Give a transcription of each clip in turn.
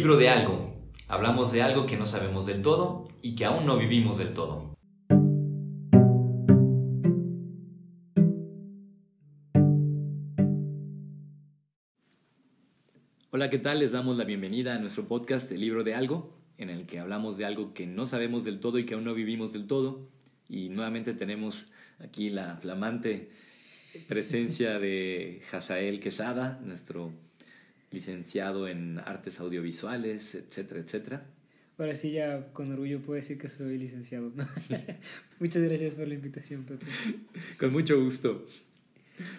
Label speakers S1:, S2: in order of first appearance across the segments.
S1: libro de algo. Hablamos de algo que no sabemos del todo y que aún no vivimos del todo. Hola, ¿qué tal? Les damos la bienvenida a nuestro podcast El libro de algo, en el que hablamos de algo que no sabemos del todo y que aún no vivimos del todo. Y nuevamente tenemos aquí la flamante presencia de Hazael Quesada, nuestro licenciado en artes audiovisuales, etcétera, etcétera.
S2: Ahora sí, ya con orgullo puedo decir que soy licenciado. Muchas gracias por la invitación, Pepe.
S1: Con mucho gusto.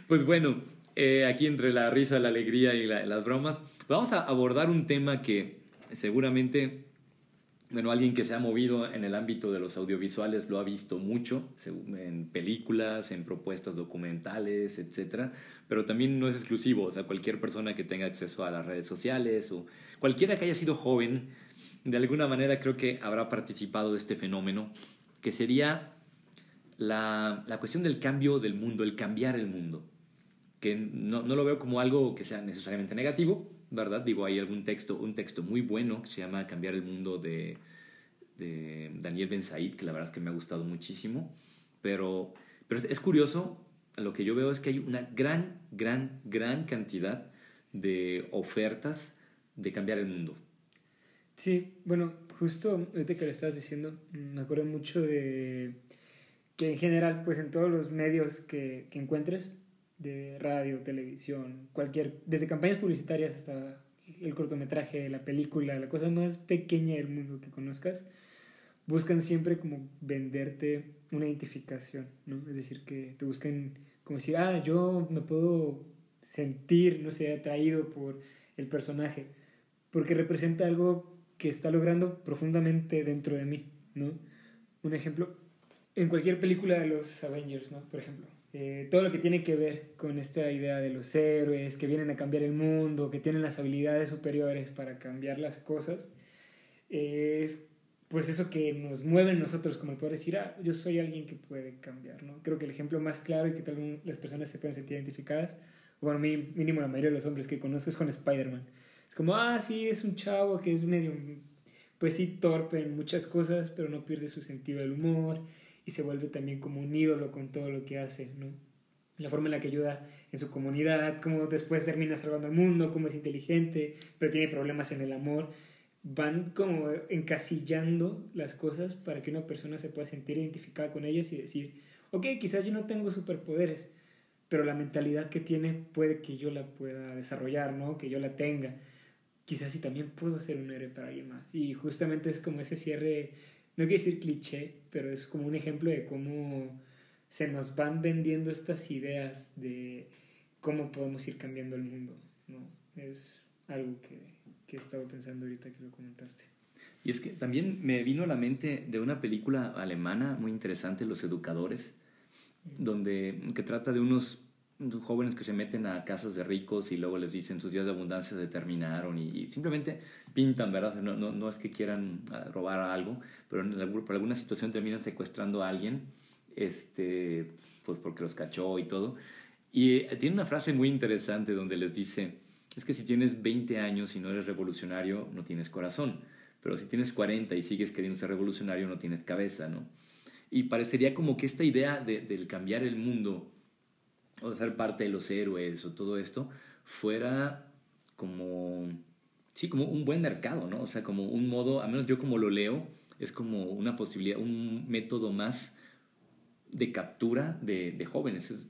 S1: Pues bueno, eh, aquí entre la risa, la alegría y las bromas, vamos a abordar un tema que seguramente bueno, alguien que se ha movido en el ámbito de los audiovisuales lo ha visto mucho, en películas, en propuestas documentales, etc. Pero también no es exclusivo, o sea, cualquier persona que tenga acceso a las redes sociales o cualquiera que haya sido joven, de alguna manera creo que habrá participado de este fenómeno, que sería la, la cuestión del cambio del mundo, el cambiar el mundo. Que no, no lo veo como algo que sea necesariamente negativo, ¿verdad? Digo, hay algún texto, un texto muy bueno que se llama Cambiar el Mundo de, Daniel Ben Said, que la verdad es que me ha gustado muchísimo. Pero, pero es, curioso, lo que yo veo es que hay una gran, gran, gran cantidad de ofertas de cambiar el mundo.
S2: Sí, bueno, justo ahorita que lo estabas diciendo, me acuerdo mucho de que en general, pues en todos los medios que encuentres, de radio, televisión, cualquier, desde campañas publicitarias hasta el cortometraje, la película, la cosa más pequeña del mundo que conozcas, buscan siempre como venderte una identificación, ¿no? Es decir, que te buscan como decir, ah, yo me puedo sentir, no sé, atraído por el personaje, porque representa algo que está logrando profundamente dentro de mí, ¿no? Un ejemplo, en cualquier película de los Avengers, ¿no? Por ejemplo, eh, todo lo que tiene que ver con esta idea de los héroes que vienen a cambiar el mundo, que tienen las habilidades superiores para cambiar las cosas, es pues eso que nos mueve en nosotros, como el poder decir, ah, yo soy alguien que puede cambiar, ¿no? Creo que el ejemplo más claro y que las personas se pueden sentir identificadas, bueno, mínimo la mayoría de los hombres que conozco es con Spider-Man. Es como, ah, sí, es un chavo que es medio, pues sí, torpe en muchas cosas, pero no pierde su sentido del humor y se vuelve también como un ídolo con todo lo que hace, ¿no? La forma en la que ayuda en su comunidad, cómo después termina salvando al mundo, cómo es inteligente, pero tiene problemas en el amor. Van como encasillando las cosas para que una persona se pueda sentir identificada con ellas y decir, ok, quizás yo no tengo superpoderes, pero la mentalidad que tiene puede que yo la pueda desarrollar, ¿no? Que yo la tenga. Quizás sí también puedo ser un héroe para alguien más. Y justamente es como ese cierre no quiero decir cliché, pero es como un ejemplo de cómo se nos van vendiendo estas ideas de cómo podemos ir cambiando el mundo, ¿no? Es algo que, que he estado pensando ahorita que lo comentaste.
S1: Y es que también me vino a la mente de una película alemana muy interesante, Los Educadores, donde que trata de unos jóvenes que se meten a casas de ricos y luego les dicen sus días de abundancia se terminaron y, simplemente pintan, ¿verdad? no, no, no, es que quieran ah, robar algo, pero por alguna situación terminan secuestrando a alguien, este, pues porque los cachó y todo. Y eh, tiene una frase muy interesante donde les dice, es que si tienes 20 años y no eres revolucionario, no tienes corazón, pero si tienes 40 y sigues queriendo ser revolucionario, no tienes cabeza, ¿no? Y parecería como que esta idea de, del cambiar el mundo o ser parte de los héroes o todo esto, fuera como, sí, como un buen mercado, ¿no? O sea, como un modo, a menos yo como lo leo, es como una posibilidad, un método más de captura de, de jóvenes.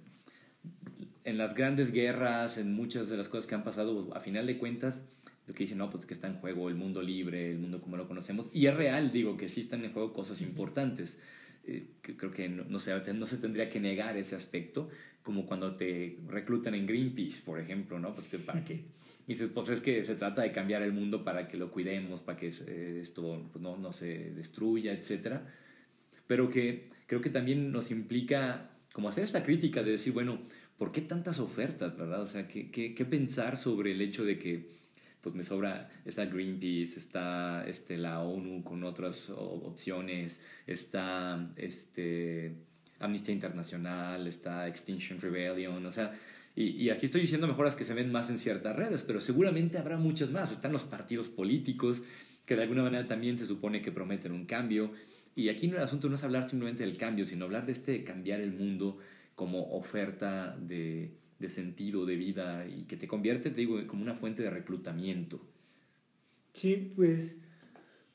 S1: en las grandes guerras, en muchas de las cosas que han pasado, a final de cuentas, lo que dicen, no, pues que está en juego el mundo libre, el mundo como lo conocemos, y es real, digo, que sí están en juego cosas importantes. Eh, que creo que no, no, se, no se tendría que negar ese aspecto, como cuando te reclutan en Greenpeace, por ejemplo, ¿no? Pues, ¿para qué? Y dices, pues es que se trata de cambiar el mundo para que lo cuidemos, para que eh, esto pues, no, no se destruya, etc. Pero que creo que también nos implica como hacer esta crítica de decir, bueno, ¿por qué tantas ofertas, verdad? O sea, ¿qué, qué, qué pensar sobre el hecho de que pues me sobra, está Greenpeace, está este, la ONU con otras opciones, está este, Amnistía Internacional, está Extinction Rebellion, o sea, Y, aquí estoy diciendo mejoras que se ven más en ciertas redes, pero seguramente habrá muchas más. Están los partidos políticos, que de alguna manera también se supone que prometen un cambio. Y aquí el asunto no es hablar simplemente del cambio, sino hablar de este cambiar el mundo como oferta de, de sentido, de vida, y que te convierte, te digo, como una fuente de reclutamiento.
S2: Sí, pues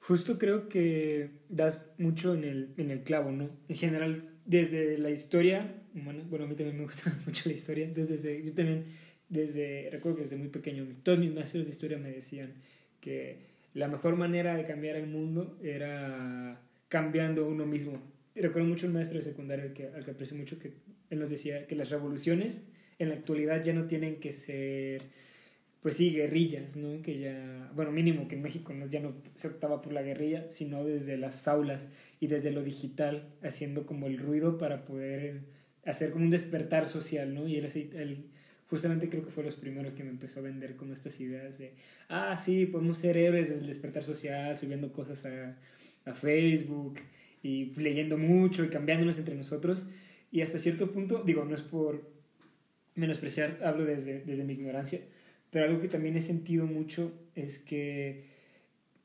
S2: justo creo que das mucho en el, en el clavo, ¿no? En general, desde la historia humana, bueno, a mí también me gusta mucho la historia, desde, yo también, desde, recuerdo que desde muy pequeño, todos mis maestros de historia me decían que la mejor manera de cambiar el mundo era cambiando uno mismo. recuerdo mucho un maestro de secundaria que, al que aprecio mucho, que él nos decía que las revoluciones en la actualidad ya no tienen que ser pues sí, guerrillas, ¿no? Que ya, bueno, mínimo que en México ¿no? ya no se optaba por la guerrilla, sino desde las aulas y desde lo digital, haciendo como el ruido para poder hacer como un despertar social, ¿no? Y él, él justamente creo que fue los primeros que me empezó a vender como estas ideas de, ah, sí, podemos ser héroes del despertar social, subiendo cosas a, a Facebook y leyendo mucho y cambiándonos entre nosotros. Y hasta cierto punto, digo, no es por menospreciar, hablo desde, desde mi ignorancia, pero algo que también he sentido mucho es que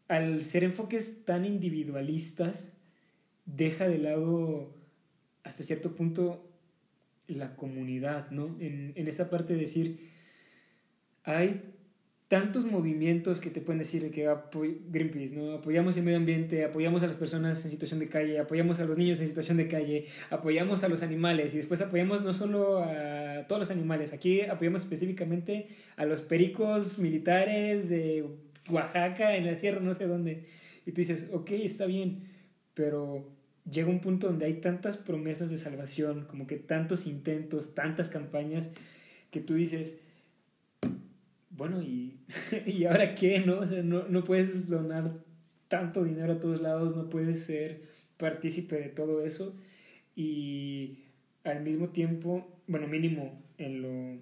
S2: al ser enfoques tan individualistas, deja de lado hasta cierto punto la comunidad, ¿no? En, en esa parte de decir, hay tantos movimientos que te pueden decir que Greenpeace, ¿no? Apoyamos el medio ambiente, apoyamos a las personas en situación de calle, apoyamos a los niños en situación de calle, apoyamos a los animales y después apoyamos no solo a todos los animales, aquí apoyamos específicamente a los pericos militares de Oaxaca, en la sierra, no sé dónde. Y tú dices, ok, está bien, pero llega un punto donde hay tantas promesas de salvación, como que tantos intentos, tantas campañas, que tú dices, bueno, ¿y, ¿y ahora qué? ¿no? O sea, no, no puedes donar tanto dinero a todos lados, no puedes ser partícipe de todo eso y al mismo tiempo, bueno, mínimo en lo,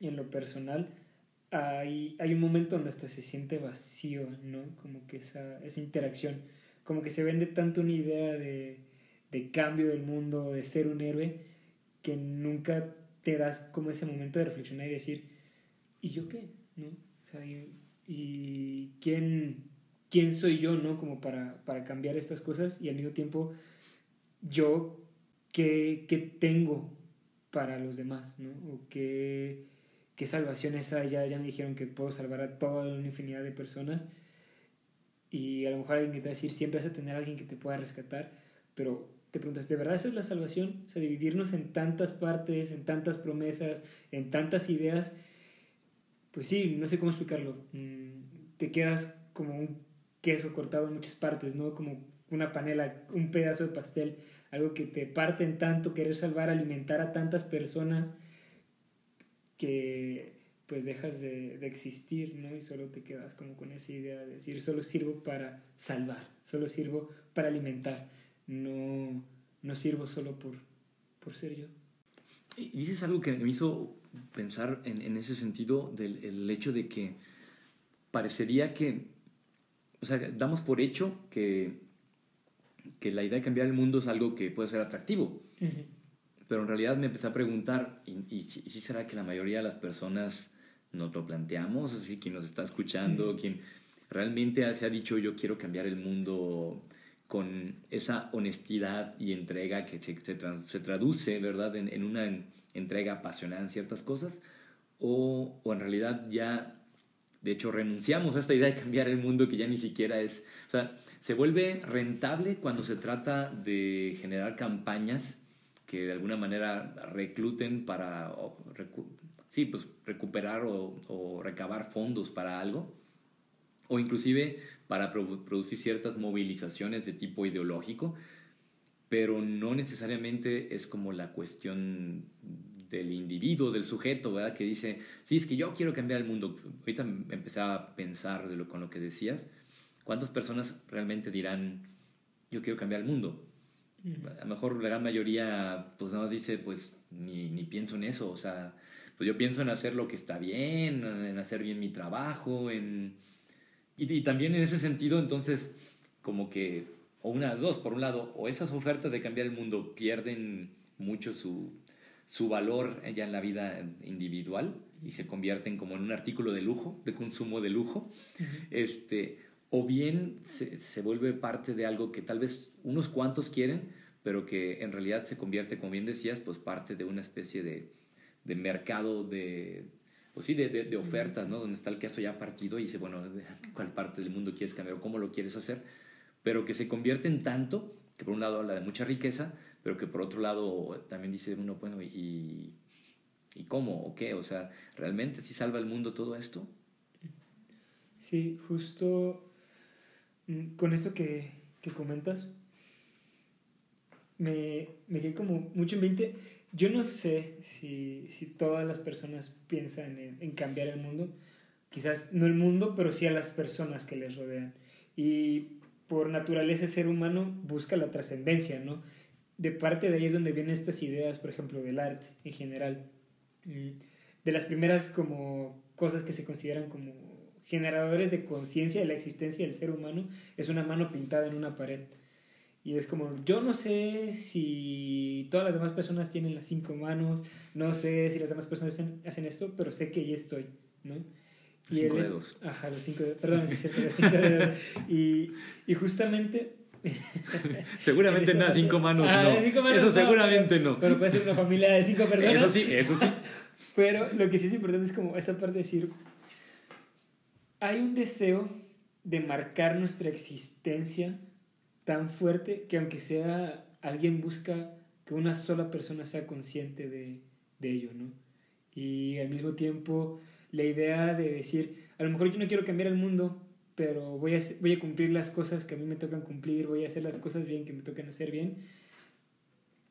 S2: en lo personal, hay, hay un momento donde hasta se siente vacío, ¿no? Como que esa, esa interacción, como que se vende tanto una idea de, de cambio del mundo, de ser un héroe, que nunca te das como ese momento de reflexionar y decir, ¿y yo qué? ¿No? O sea, ¿y, quién, quién soy yo, ¿no? Como para, para cambiar estas cosas y al mismo tiempo yo qué, qué tengo para los demás, ¿no? O qué, qué salvaciones hay. Ya, ya me dijeron que puedo salvar a toda una infinidad de personas y a lo mejor alguien que te va a decir, siempre vas a tener alguien que te pueda rescatar, pero te preguntas, ¿de verdad esa es la salvación? O sea, dividirnos en tantas partes, en tantas promesas, en tantas ideas pues sí, no sé cómo explicarlo. Mm, te quedas como un queso cortado en muchas partes, ¿no? Como una panela, un pedazo de pastel, algo que te parte en tanto, querer salvar, alimentar a tantas personas que pues dejas de, de, existir, ¿no? Y solo te quedas como con esa idea de decir, solo sirvo para salvar, solo sirvo para alimentar, no, no sirvo solo por, por ser yo.
S1: Y dices algo que me hizo pensar en, en ese sentido del el hecho de que parecería que, o sea, damos por hecho que, que la idea de cambiar el mundo es algo que puede ser atractivo. Pero en realidad me empecé a preguntar, ¿y, y, si será que la mayoría de las personas nos lo planteamos? Así, quien nos está escuchando, quien realmente se ha dicho yo quiero cambiar el mundo con esa honestidad y entrega que se, se, traduce, ¿verdad?, en, en una entrega apasionada en ciertas cosas, o, o, en realidad ya, de hecho, renunciamos a esta idea de cambiar el mundo que ya ni siquiera es, o sea, se vuelve rentable cuando se trata de generar campañas que de alguna manera recluten para, sí, pues recuperar o, recabar fondos para algo, o inclusive para producir ciertas movilizaciones de tipo ideológico, pero no necesariamente es como la cuestión del individuo, del sujeto, ¿verdad? Que dice, sí, es que yo quiero cambiar el mundo. Ahorita empecé a pensar de lo, con lo que decías, ¿cuántas personas realmente dirán, yo quiero cambiar el mundo? A lo mejor la gran mayoría, pues nada más dice, pues ni, ni pienso en eso, o sea, pues yo pienso en hacer lo que está bien, en hacer bien mi trabajo, en... Y, y también en ese sentido, entonces, como que o una, dos, por un lado, o esas ofertas de cambiar el mundo pierden mucho su, su valor ya en la vida individual y se convierten como en un artículo de lujo, de consumo de lujo, este, o bien se, se, vuelve parte de algo que tal vez unos cuantos quieren, pero que en realidad se convierte, como bien decías, pues parte de una especie de, de mercado de, pues sí, de, de, ofertas, ¿no? Donde está el queso ya partido y dice, bueno, ¿cuál parte del mundo quieres cambiar o cómo lo quieres hacer? Pero que se convierte en tanto, que por un lado habla de mucha riqueza, pero que por otro lado también dice uno, bueno, ¿y, y cómo o qué? O sea, ¿realmente si salva el mundo todo esto?
S2: Sí, justo mm, con eso que, que comentas, me, me quedé como mucho en 20. Yo no sé si, si todas las personas piensan en, en, cambiar el mundo. Quizás no el mundo, pero sí a las personas que les rodean. Y por naturaleza ser humano busca la trascendencia, ¿no? De parte de ahí es donde vienen estas ideas, por ejemplo, del arte en general. Mm, de las primeras como cosas que se consideran como generadores de conciencia de la existencia del ser humano es una mano pintada en una pared. Y es como, yo no sé si todas las demás personas tienen las cinco manos, no sé si las demás personas hacen, esto, pero sé que ahí estoy, ¿no?
S1: Y cinco dedos.
S2: Ajá, los cinco dedos, perdón, sí, los cinco dedos. Y, y justamente
S1: seguramente nada, cinco manos, ah, no. Cinco manos eso seguramente no.
S2: Pero puede ser una familia de cinco personas.
S1: Eso sí, eso sí.
S2: pero lo que sí es importante es como esta parte de decir, hay un deseo de marcar nuestra existencia tan fuerte que aunque sea alguien busca que una sola persona sea consciente de, de ello, ¿no? Y al mismo tiempo la idea de decir, a lo mejor yo no quiero cambiar el mundo, pero voy a, voy a cumplir las cosas que a mí me tocan cumplir, voy a hacer las cosas bien que me tocan hacer bien.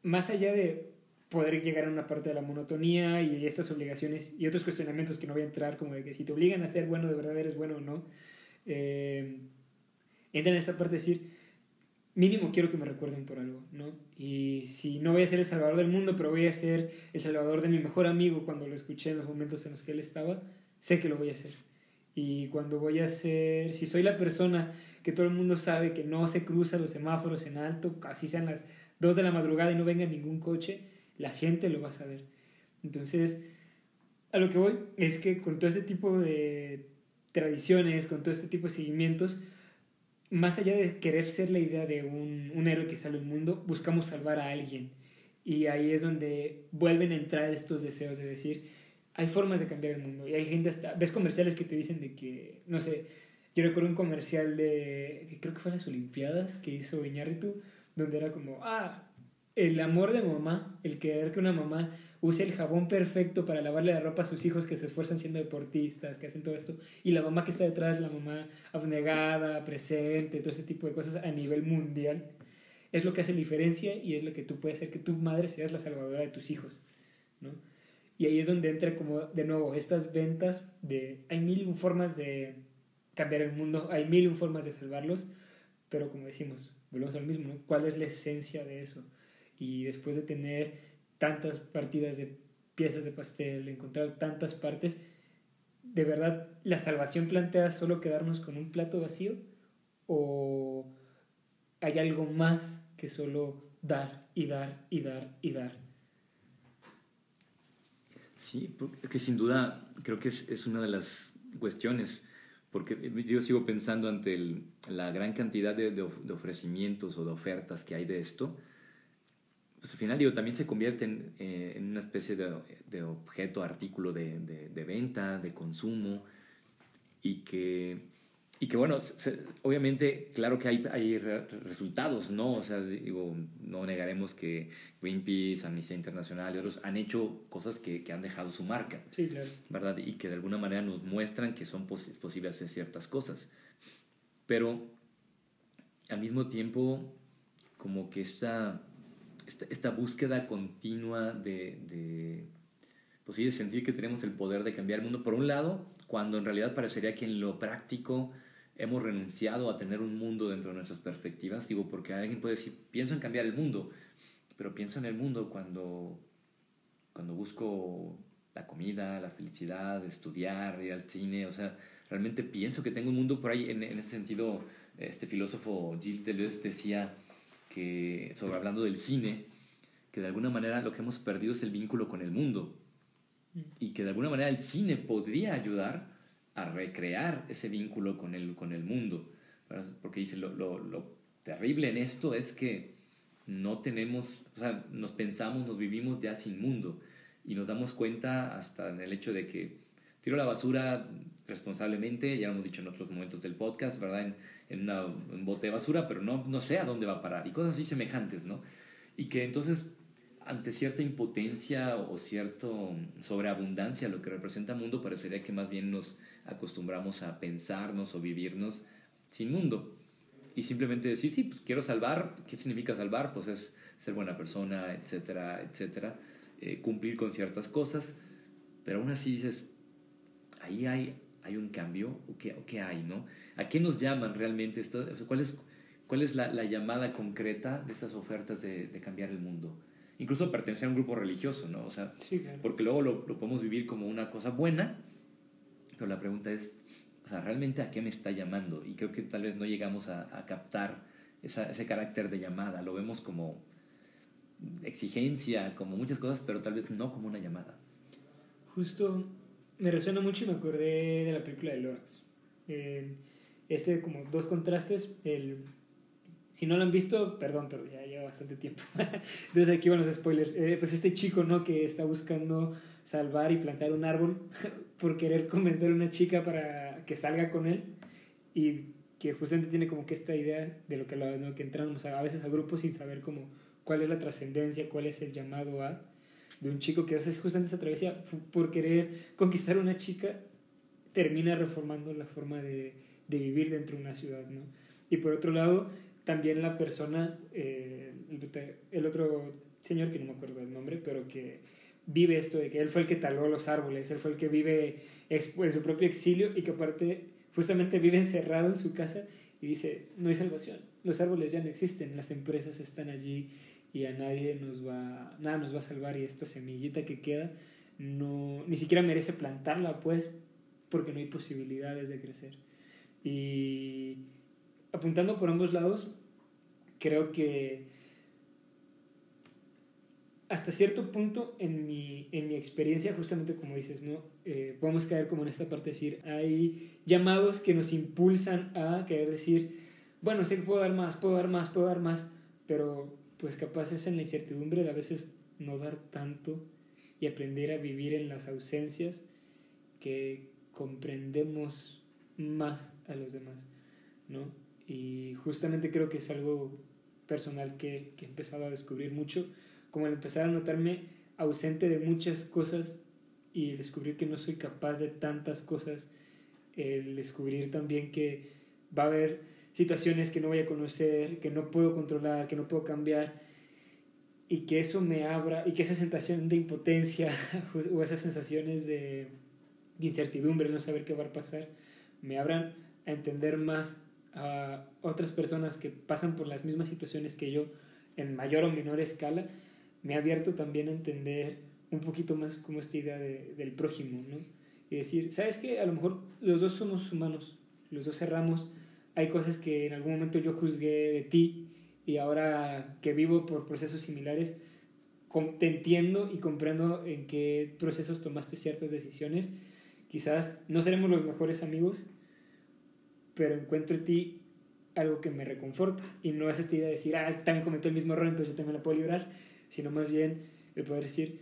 S2: Más allá de poder llegar a una parte de la monotonía y estas obligaciones y otros cuestionamientos que no voy a entrar, como de que si te obligan a ser bueno, de verdad eres bueno o no, eh, entra en esta parte de decir, mínimo quiero que me recuerden por algo, ¿no? Y si no voy a ser el salvador del mundo, pero voy a ser el salvador de mi mejor amigo cuando lo escuché en los momentos en los que él estaba, sé que lo voy a hacer. Y cuando voy a ser, si soy la persona que todo el mundo sabe que no se cruza los semáforos en alto, así sean las 2 de la madrugada y no venga ningún coche, la gente lo va a saber. Entonces, a lo que voy es que con todo este tipo de tradiciones, con todo este tipo de seguimientos, más allá de querer ser la idea de un, un héroe que sale al mundo, buscamos salvar a alguien. Y ahí es donde vuelven a entrar estos deseos de decir, hay formas de cambiar el mundo. Y hay gente hasta, ves comerciales que te dicen de que, no sé, yo recuerdo un comercial de, creo que fue las Olimpiadas que hizo Iñárritu, donde era como, ah, el amor de mamá, el querer que una mamá use el jabón perfecto para lavarle la ropa a sus hijos que se esfuerzan siendo deportistas, que hacen todo esto, y la mamá que está detrás, la mamá abnegada, presente, todo ese tipo de cosas a nivel mundial, es lo que hace la diferencia y es lo que tú puedes hacer que tu madre seas la salvadora de tus hijos, ¿no? Y ahí es donde entra como de nuevo estas ventas de hay mil formas de cambiar el mundo, hay mil formas de salvarlos, pero como decimos, volvemos al mismo, ¿no? ¿Cuál es la esencia de eso? Y después de tener tantas partidas de piezas de pastel, encontrar tantas partes, ¿de verdad la salvación plantea solo quedarnos con un plato vacío? ¿O hay algo más que solo dar y dar y dar y dar?
S1: Sí, que sin duda creo que es, una de las cuestiones, porque yo sigo pensando ante la gran cantidad de, ofrecimientos o de ofertas que hay de esto, pues al final digo, también se convierte en, eh, una especie de, objeto, artículo de, venta, de consumo, y que y que bueno, obviamente, claro que hay, hay resultados, ¿no? O sea, digo, no negaremos que Greenpeace, Amnistía Internacional y otros han hecho cosas que, que han dejado su marca.
S2: Sí, claro.
S1: ¿Verdad? Y que de alguna manera nos muestran que son pos posibles hacer ciertas cosas. Pero al mismo tiempo, como que esta, esta, esta búsqueda continua de, de, pues sí, de sentir que tenemos el poder de cambiar el mundo, por un lado, cuando en realidad parecería que en lo práctico hemos renunciado a tener un mundo dentro de nuestras perspectivas. Digo, porque alguien puede decir, pienso en cambiar el mundo, pero pienso en el mundo cuando, cuando busco la comida, la felicidad, estudiar, ir al cine, o sea, realmente pienso que tengo un mundo por ahí. En, ese sentido, este filósofo Gilles Deleuze decía que, sobre hablando del cine, que de alguna manera lo que hemos perdido es el vínculo con el mundo y que de alguna manera el cine podría ayudar a recrear ese vínculo con el, con el mundo. Porque dice, lo, lo, lo terrible en esto es que no tenemos, o sea, nos pensamos, nos vivimos ya sin mundo y nos damos cuenta hasta en el hecho de que tiro la basura responsablemente, ya lo hemos dicho en otros momentos del podcast, ¿verdad? En, en un bote de basura, pero no, no sé a dónde va a parar y cosas así semejantes, ¿no? Y que entonces ante cierta impotencia o cierta sobreabundancia, lo que representa mundo, parecería que más bien nos acostumbramos a pensarnos o vivirnos sin mundo. Y simplemente decir, sí, pues quiero salvar, ¿qué significa salvar? Pues es ser buena persona, etcétera, etcétera, eh, cumplir con ciertas cosas, pero aún así dices, ahí hay, hay un cambio, ¿o qué, qué hay, no? ¿A qué nos llaman realmente esto? ¿Cuál es, cuál es la, la, llamada concreta de esas ofertas de, de cambiar el mundo? incluso pertenecer a un grupo religioso, ¿no? O sea, porque luego lo, lo, podemos vivir como una cosa buena, pero la pregunta es, o sea, ¿realmente a qué me está llamando? Y creo que tal vez no llegamos a, a captar esa, ese carácter de llamada, lo vemos como exigencia, como muchas cosas, pero tal vez no como una llamada.
S2: Justo me resuena mucho y me acordé de la película de Lorax. Eh, este como dos contrastes, el si no lo han visto, perdón, pero ya lleva bastante tiempo. Entonces aquí van los spoilers. Eh, pues este chico, ¿no? Que está buscando salvar y plantar un árbol por querer convencer a una chica para que salga con él. Y que justamente tiene como que esta idea de lo que hablabas, ¿no? Que entramos a, veces a grupos sin saber como cuál es la trascendencia, cuál es el llamado a de un chico que a veces justamente esa travesía por querer conquistar a una chica termina reformando la forma de, de vivir dentro de una ciudad, ¿no? Y por otro lado, también la persona, eh, el otro señor que no me acuerdo el nombre, pero que vive esto de que él fue el que taló los árboles, él fue el que vive en su propio exilio y que aparte justamente vive encerrado en su casa y dice, no hay salvación, los árboles ya no existen, las empresas están allí y a nadie nos va, nada nos va a salvar y esta semillita que queda no, ni siquiera merece plantarla pues porque no hay posibilidades de crecer. Y apuntando por ambos lados, creo que hasta cierto punto en mi, en mi experiencia, justamente como dices, ¿no? Eh, podemos caer como en esta parte de decir, hay llamados que nos impulsan a querer decir, bueno, sé que puedo dar más, puedo dar más, puedo dar más, pero pues capaz es en la incertidumbre de a veces no dar tanto y aprender a vivir en las ausencias que comprendemos más a los demás, ¿no? Y justamente creo que es algo personal que, que he empezado a descubrir mucho, como el empezar a notarme ausente de muchas cosas y descubrir que no soy capaz de tantas cosas, el descubrir también que va a haber situaciones que no voy a conocer, que no puedo controlar, que no puedo cambiar, y que eso me abra, y que esa sensación de impotencia o esas sensaciones de incertidumbre, no saber qué va a pasar, me abran a entender más a otras personas que pasan por las mismas situaciones que yo en mayor o menor escala, me ha abierto también a entender un poquito más como esta idea de, del prójimo, ¿no? Y decir, ¿sabes qué? A lo mejor los dos somos humanos, los dos cerramos, hay cosas que en algún momento yo juzgué de ti y ahora que vivo por procesos similares, te entiendo y comprendo en qué procesos tomaste ciertas decisiones. Quizás no seremos los mejores amigos, pero encuentro en ti algo que me reconforta y no es esta idea de decir, ah, también cometí el mismo error, entonces yo también la puedo librar, sino más bien el poder decir,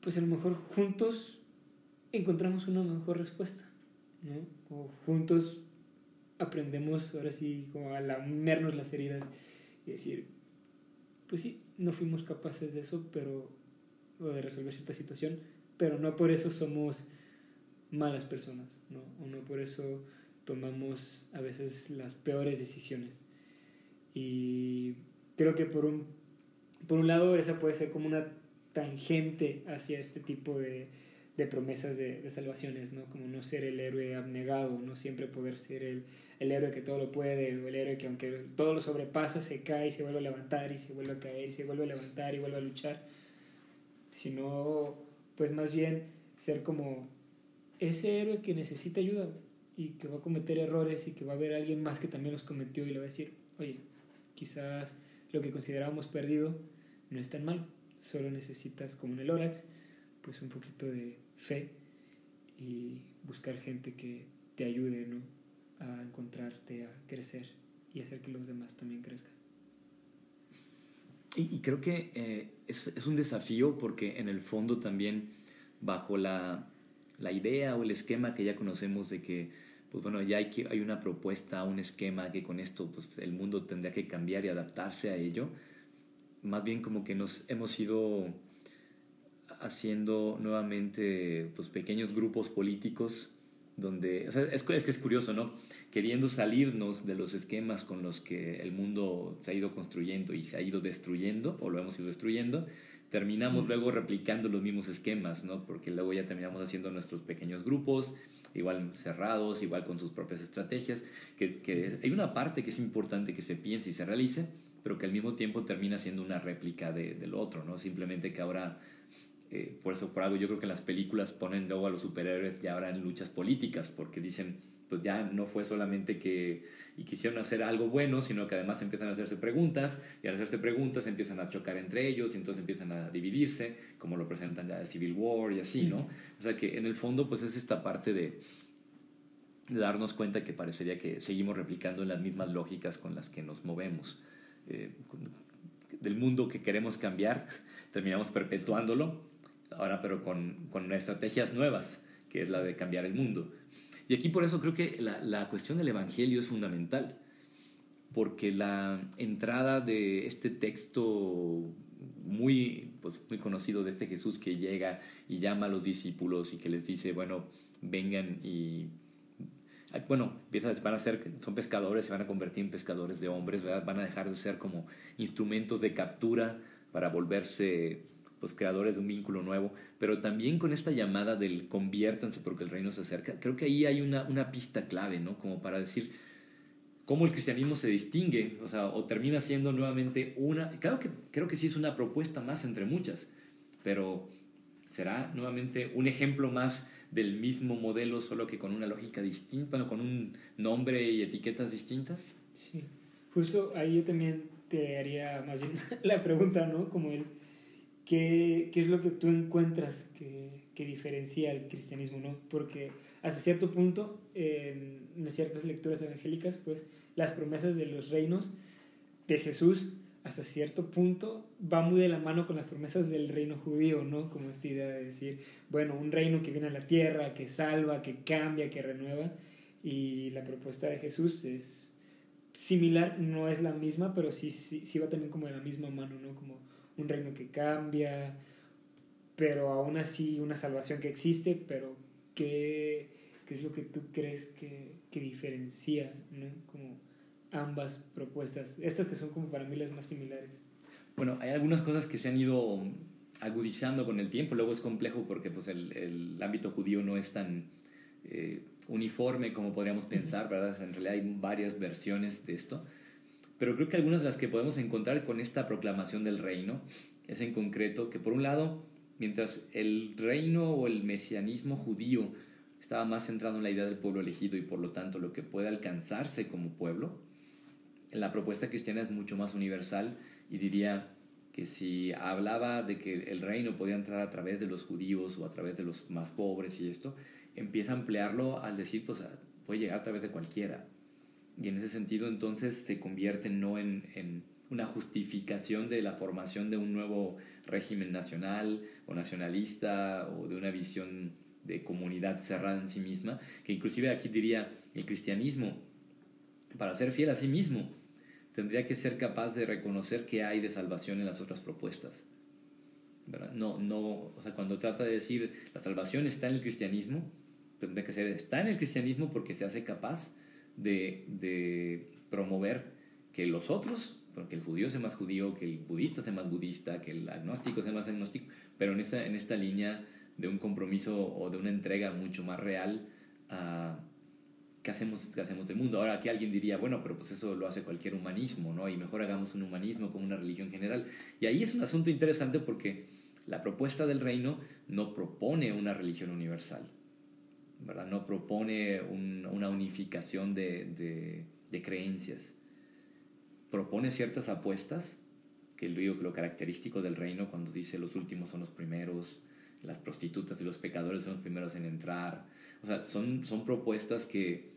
S2: pues a lo mejor juntos encontramos una mejor respuesta, ¿no? O juntos aprendemos ahora sí como a lamernos las heridas y decir, pues sí, no fuimos capaces de eso, pero o de resolver cierta situación, pero no por eso somos malas personas, ¿no? O no por eso tomamos a veces las peores decisiones. Y creo que por un, por un lado esa puede ser como una tangente hacia este tipo de, de promesas de, salvaciones, ¿no? Como no ser el héroe abnegado, no siempre poder ser el, el héroe que todo lo puede, o el héroe que aunque todo lo sobrepasa, se cae y se vuelve a levantar y se vuelve a caer y se vuelve a levantar y vuelve a luchar, sino pues más bien ser como ese héroe que necesita ayuda, y que va a cometer errores y que va a haber alguien más que también los cometió y le va a decir, oye, quizás lo que considerábamos perdido no es tan malo. Solo necesitas, como en el Orax, pues un poquito de fe y buscar gente que te ayude ¿no? a encontrarte, a crecer y hacer que los demás también crezcan.
S1: Y, creo que eh, es, es, un desafío porque en el fondo también bajo la, la, idea o el esquema que ya conocemos de que pues bueno, ya hay, que, hay una propuesta, un esquema que con esto pues, el mundo tendría que cambiar y adaptarse a ello, más bien como que nos hemos ido haciendo nuevamente pues, pequeños grupos políticos donde, o sea, es, es, que es curioso, ¿no? Queriendo salirnos de los esquemas con los que el mundo se ha ido construyendo y se ha ido destruyendo, o lo hemos ido destruyendo, terminamos luego replicando los mismos esquemas, ¿no? Porque luego ya terminamos haciendo nuestros pequeños grupos, igual cerrados, igual con sus propias estrategias, que, hay una parte que es importante que se piense y se realice, pero que al mismo tiempo termina siendo una réplica de, del otro, ¿no? Simplemente que ahora eh, por eso, por algo, yo creo que las películas ponen luego a los superhéroes ya ahora en luchas políticas, porque dicen, pues ya no fue solamente que y quisieron hacer algo bueno, sino que además empiezan a hacerse preguntas, y al hacerse preguntas empiezan a chocar entre ellos, y entonces empiezan a dividirse, como lo presentan ya de Civil War y así, ¿no? O sea que en el fondo, pues es esta parte de, de darnos cuenta que parecería que seguimos replicando las mismas lógicas con las que nos movemos. Eh, del mundo que queremos cambiar, terminamos perpetuándolo ahora pero con, con estrategias nuevas, que es la de cambiar el mundo. Y aquí por eso creo que la, la, cuestión del Evangelio es fundamental, porque la entrada de este texto muy, pues, muy conocido de este Jesús que llega y llama a los discípulos y que les dice, bueno, vengan y... Bueno, van a ser, son pescadores, se van a convertir en pescadores de hombres, van a dejar de ser como instrumentos de captura para volverse pues creadores de un vínculo nuevo, pero también con esta llamada del conviértanse porque el reino se acerca, creo que ahí hay una, una pista clave, ¿no? Como para decir cómo el cristianismo se distingue, o sea, o termina siendo nuevamente una, claro que creo que sí es una propuesta más entre muchas, pero será nuevamente un ejemplo más del mismo modelo, solo que con una lógica distinta, bueno, con un nombre y etiquetas distintas.
S2: Sí, justo ahí yo también te haría más bien la pregunta, ¿no? Como el ¿qué, qué es lo que tú encuentras que, que, diferencia el cristianismo, ¿no? Porque hasta cierto punto, en ciertas lecturas evangélicas, pues las promesas de los reinos de Jesús hasta cierto punto va muy de la mano con las promesas del reino judío, ¿no? Como esta idea de decir, bueno, un reino que viene a la tierra, que salva, que cambia, que renueva. Y la propuesta de Jesús es similar, no es la misma, pero sí, sí, sí va también como de la misma mano, ¿no? Como un reino que cambia, pero aún así una salvación que existe, pero ¿qué, qué es lo que tú crees que, que diferencia ¿no? como ambas propuestas? Estas que son como para mí las más similares.
S1: Bueno, hay algunas cosas que se han ido agudizando con el tiempo, luego es complejo porque pues, el, el ámbito judío no es tan eh, uniforme como podríamos pensar, ¿verdad? En realidad hay varias versiones de esto. Pero creo que algunas de las que podemos encontrar con esta proclamación del reino es en concreto que por un lado, mientras el reino o el mesianismo judío estaba más centrado en la idea del pueblo elegido y por lo tanto lo que puede alcanzarse como pueblo, la propuesta cristiana es mucho más universal y diría que si hablaba de que el reino podía entrar a través de los judíos o a través de los más pobres y esto, empieza a emplearlo al decir, pues puede llegar a través de cualquiera. Y en ese sentido entonces se convierte no en, en una justificación de la formación de un nuevo régimen nacional o nacionalista o de una visión de comunidad cerrada en sí misma, que inclusive aquí diría el cristianismo, para ser fiel a sí mismo, tendría que ser capaz de reconocer que hay de salvación en las otras propuestas. No, no, o sea, cuando trata de decir la salvación está en el cristianismo, tendría que ser está en el cristianismo porque se hace capaz de, promover que los otros, porque el judío sea más judío, que el budista sea más budista, que el agnóstico sea más agnóstico, pero en esta, en esta línea de un compromiso o de una entrega mucho más real a qué hacemos, qué hacemos del mundo. Ahora aquí alguien diría, bueno, pero pues eso lo hace cualquier humanismo, ¿no? Y mejor hagamos un humanismo como una religión general. Y ahí es un asunto interesante porque la propuesta del reino no propone una religión universal ¿verdad? No propone una unificación de, de, creencias. Propone ciertas apuestas que digo que lo característico del reino cuando dice los últimos son los primeros, las prostitutas y los pecadores son los primeros en entrar. O sea, son, son propuestas que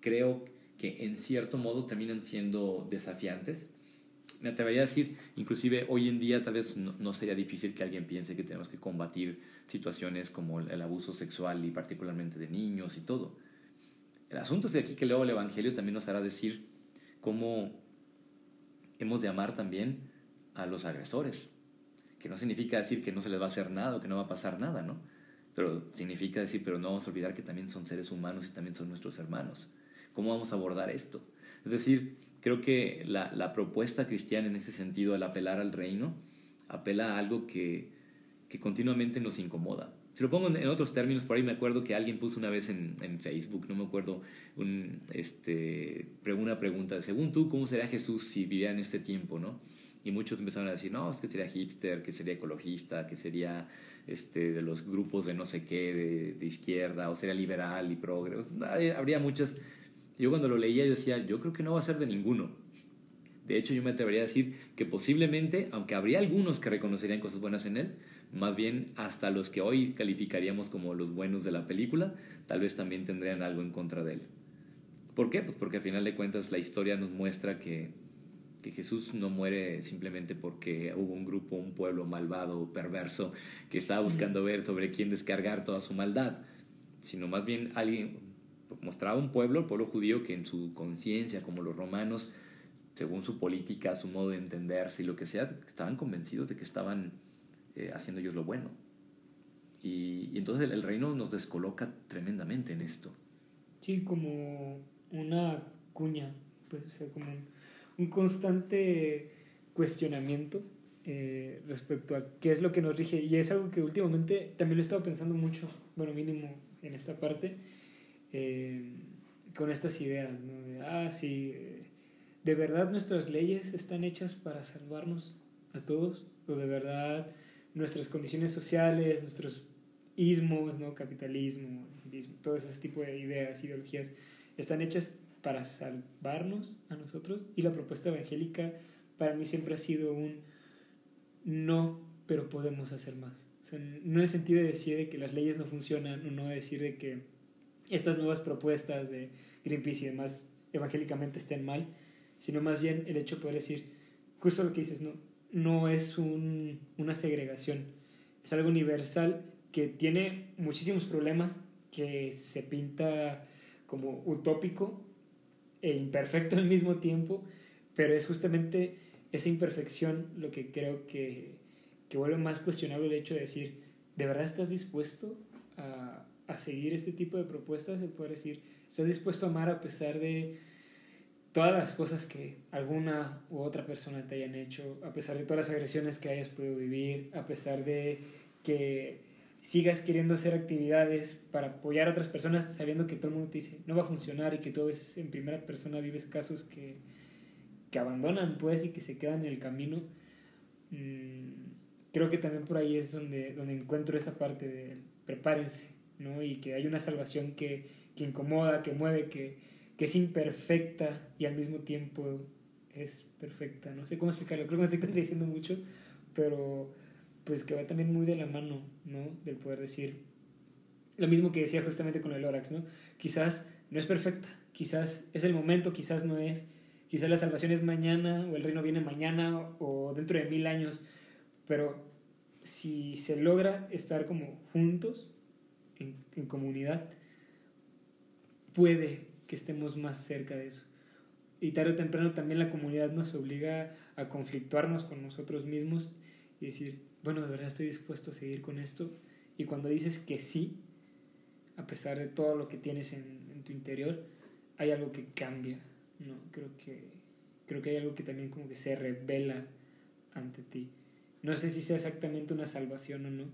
S1: creo que en cierto modo terminan siendo desafiantes. Me atrevería a decir, inclusive hoy en día tal vez no, sería difícil que alguien piense que tenemos que combatir situaciones como el, abuso sexual y particularmente de niños y todo. El asunto es de aquí que luego el Evangelio también nos hará decir cómo hemos de amar también a los agresores, que no significa decir que no se les va a hacer nada o que no va a pasar nada, ¿no? Pero significa decir, pero no vamos a olvidar que también son seres humanos y también son nuestros hermanos. ¿Cómo vamos a abordar esto? Es decir, creo que la, la propuesta cristiana en ese sentido, al apelar al reino, apela a algo que, que continuamente nos incomoda. Si lo pongo en otros términos, por ahí me acuerdo que alguien puso una vez en, en Facebook, no me acuerdo, un, este, una pregunta, según tú, ¿cómo sería Jesús si viviera en este tiempo, no? Y muchos empezaron a decir, no, es que sería hipster, que sería ecologista, que sería este, de los grupos de no sé qué, de, de izquierda, o sería liberal y progre. Habría muchas. Yo cuando lo leía yo decía, yo creo que no va a ser de ninguno. De hecho, yo me atrevería a decir que posiblemente, aunque habría algunos que reconocerían cosas buenas en él, más bien hasta los que hoy calificaríamos como los buenos de la película, tal vez también tendrían algo en contra de él. ¿Por qué? Pues porque a final de cuentas la historia nos muestra que que Jesús no muere simplemente porque hubo un grupo, un pueblo malvado, perverso, que estaba buscando ver sobre quién descargar toda su maldad, sino más bien alguien mostraba un pueblo, el pueblo judío, que en su conciencia, como los romanos, según su política, su modo de entenderse y lo que sea, estaban convencidos de que estaban eh, haciendo ellos lo bueno. Y, entonces el, reino nos descoloca tremendamente en esto.
S2: Sí, como una cuña, pues, o sea, como un constante cuestionamiento eh, respecto a qué es lo que nos rige. Y es algo que últimamente también lo he estado pensando mucho, bueno, mínimo en esta parte, eh, con estas ideas, ¿no? De, ah, sí, eh, ¿de verdad nuestras leyes están hechas para salvarnos a todos? ¿O de verdad nuestras condiciones sociales, nuestros ismos, ¿no? Capitalismo, todo ese tipo de ideas, ideologías, están hechas para salvarnos a nosotros. Y la propuesta evangélica para mí siempre ha sido un no, pero podemos hacer más. No el sentido de decir de que las leyes no funcionan, o no decir de que estas nuevas propuestas de Greenpeace y demás evangélicamente estén mal, sino más bien el hecho de poder decir, justo lo que dices, no, no es un, una segregación, es algo universal que tiene muchísimos problemas, que se pinta como utópico, e imperfecto al mismo tiempo, pero es justamente esa imperfección lo que creo que, que vuelve más cuestionable el hecho de decir, ¿de verdad estás dispuesto a, a seguir este tipo de propuestas? Se puede decir, ¿estás dispuesto a amar a pesar de todas las cosas que alguna u otra persona te hayan hecho, a pesar de todas las agresiones que hayas podido vivir, a pesar de que sigas queriendo hacer actividades para apoyar a otras personas sabiendo que todo el mundo te dice no va a funcionar y que tú a veces en primera persona vives casos que, que abandonan pues y que se quedan en el camino mm, creo que también por ahí es donde, donde encuentro esa parte de prepárense ¿no? y que hay una salvación que, que incomoda, que mueve, que, que es imperfecta y al mismo tiempo es perfecta. No sé cómo explicarlo, creo que me estoy contradiciendo mucho, pero pues que va también muy de la mano, ¿no? Del poder decir, lo mismo que decía justamente con el Orax, ¿no? Quizás no es perfecta, quizás es el momento, quizás no es, quizás la salvación es mañana o el reino viene mañana o dentro de mil años, pero si se logra estar como juntos, en, en comunidad, puede que estemos más cerca de eso. Y tarde o temprano también la comunidad nos obliga a conflictuarnos con nosotros mismos y decir, bueno, de verdad estoy dispuesto a seguir con esto. Y cuando dices que sí, a pesar de todo lo que tienes en, en tu interior, hay algo que cambia, ¿no? Creo que, creo que hay algo que también como que se revela ante ti. No sé si sea exactamente una salvación o no,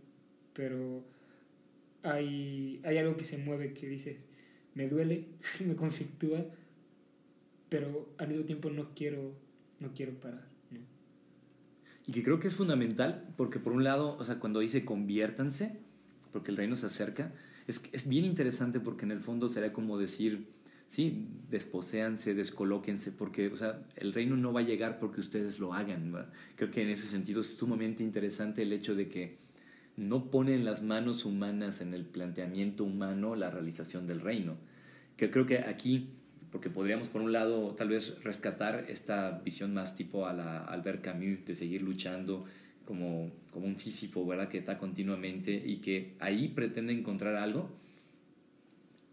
S2: pero hay, hay algo que se mueve que dices, me duele, me conflictúa, pero al mismo tiempo no quiero, no quiero parar
S1: y que creo que es fundamental porque por un lado, o sea, cuando dice conviértanse, porque el reino se acerca, es, es bien interesante porque en el fondo sería como decir, sí, desposéanse, descolóquense, porque o sea, el reino no va a llegar porque ustedes lo hagan. Creo que en ese sentido es sumamente interesante el hecho de que no ponen las manos humanas en el planteamiento humano la realización del reino. Que creo que aquí, porque podríamos por un lado tal vez rescatar esta visión más tipo a la Albert Camus de seguir luchando como, como un Sísifo, ¿verdad? Que está continuamente y que ahí pretende encontrar algo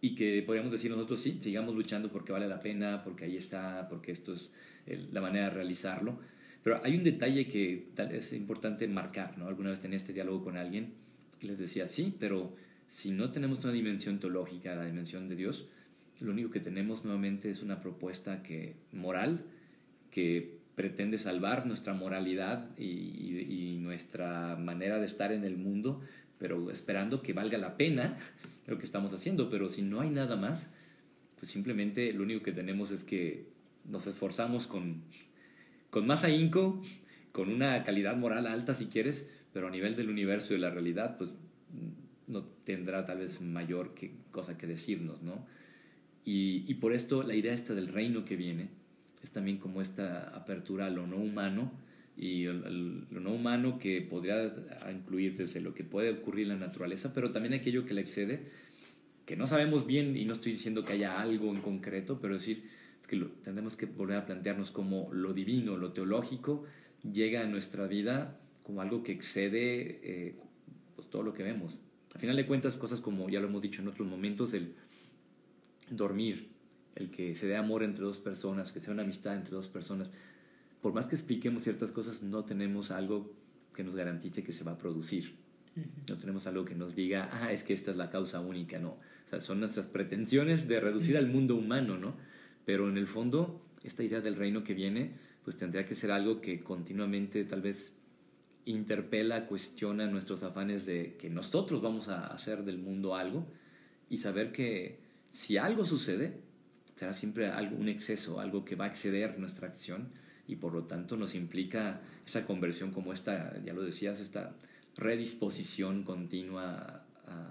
S1: y que podríamos decir nosotros sí, sigamos luchando porque vale la pena, porque ahí está, porque esto es la manera de realizarlo. Pero hay un detalle que tal es importante marcar, ¿no? Alguna vez tenía este diálogo con alguien y les decía, sí, pero si no tenemos una dimensión teológica, la dimensión de Dios, lo único que tenemos nuevamente es una propuesta que, moral que pretende salvar nuestra moralidad y, y nuestra manera de estar en el mundo, pero esperando que valga la pena lo que estamos haciendo. Pero si no hay nada más, pues simplemente lo único que tenemos es que nos esforzamos con con más ahínco, con una calidad moral alta si quieres, pero a nivel del universo y de la realidad, pues no tendrá tal vez mayor cosa que decirnos, ¿no? Y, por esto la idea esta del reino que viene es también como esta apertura a lo no humano y lo no humano que podría incluir desde lo que puede ocurrir en la naturaleza, pero también aquello que le excede, que no sabemos bien y no estoy diciendo que haya algo en concreto, pero decir, que tenemos que volver a plantearnos como lo divino, lo teológico, llega a nuestra vida como algo que excede eh, pues, todo lo que vemos. Al final de cuentas, cosas como ya lo hemos dicho en otros momentos, el dormir, el que se dé amor entre dos personas, que sea una amistad entre dos personas, por más que expliquemos ciertas cosas, no tenemos algo que nos garantice que se va a producir. No tenemos algo que nos diga, ah, es que esta es la causa única, no. O sea, son nuestras pretensiones de reducir al mundo humano, ¿no? Pero en el fondo, esta idea del reino que viene, pues tendría que ser algo que continuamente tal vez interpela, cuestiona nuestros afanes de que nosotros vamos a hacer del mundo algo y saber que si algo sucede, será siempre algo, un exceso, algo que va a exceder nuestra acción y por lo tanto nos implica esa conversión como esta, ya lo decías, esta redisposición continua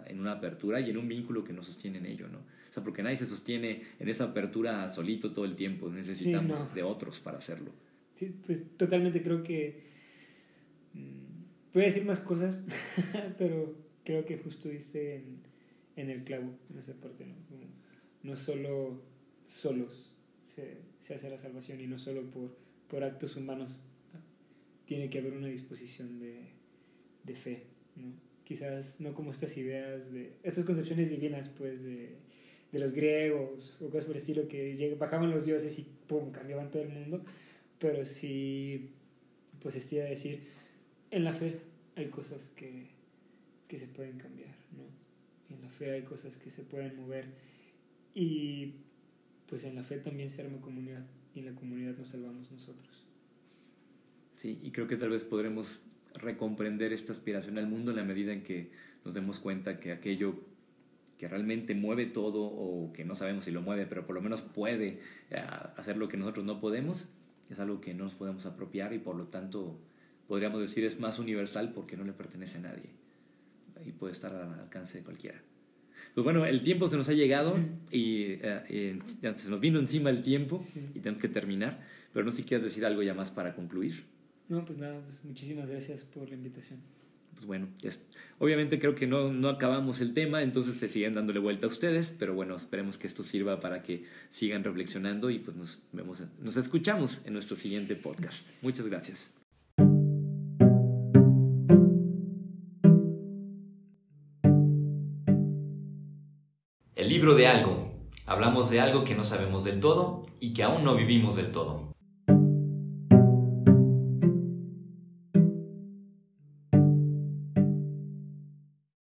S1: en una apertura y en un vínculo que nos sostiene en ello, ¿no? O sea, porque nadie se sostiene en esa apertura solito todo el tiempo, necesitamos de otros para hacerlo.
S2: Sí, pues totalmente creo que... Mm, voy a decir más cosas, pero creo que justo dice en, en, el clavo, en esa parte, ¿no? no solo solos se, se, hace la salvación y no solo por, por actos humanos, tiene que haber una disposición de, de fe, ¿no? Quizás no como estas ideas de, estas concepciones divinas, pues, de de los griegos o cosas por el estilo, que bajaban los dioses y ¡pum! cambiaban todo el mundo, pero sí, pues estoy a decir, en la fe hay cosas que, que se pueden cambiar, ¿no? En la fe hay cosas que se pueden mover y pues en la fe también se arma comunidad y en la comunidad nos salvamos nosotros.
S1: Sí, y creo que tal vez podremos recomprender esta aspiración al mundo en la medida en que nos demos cuenta que aquello que realmente mueve todo o que no sabemos si lo mueve, pero por lo menos puede eh, hacer lo que nosotros no podemos, es algo que no nos podemos apropiar y por lo tanto podríamos decir es más universal porque no le pertenece a nadie y puede estar al alcance de cualquiera. Pues bueno, el tiempo se nos ha llegado y eh, se nos vino encima el tiempo y tenemos que terminar, pero no sé si quieres decir algo ya más para concluir.
S2: No, pues nada, pues muchísimas gracias por la invitación
S1: pues bueno, obviamente creo que no, no acabamos el tema, entonces se siguen dándole vuelta a ustedes, pero bueno, esperemos que esto sirva para que sigan reflexionando y pues nos vemos, nos escuchamos en nuestro siguiente podcast. Muchas gracias. El libro de algo. Hablamos de algo que no sabemos del todo y que aún no vivimos del todo.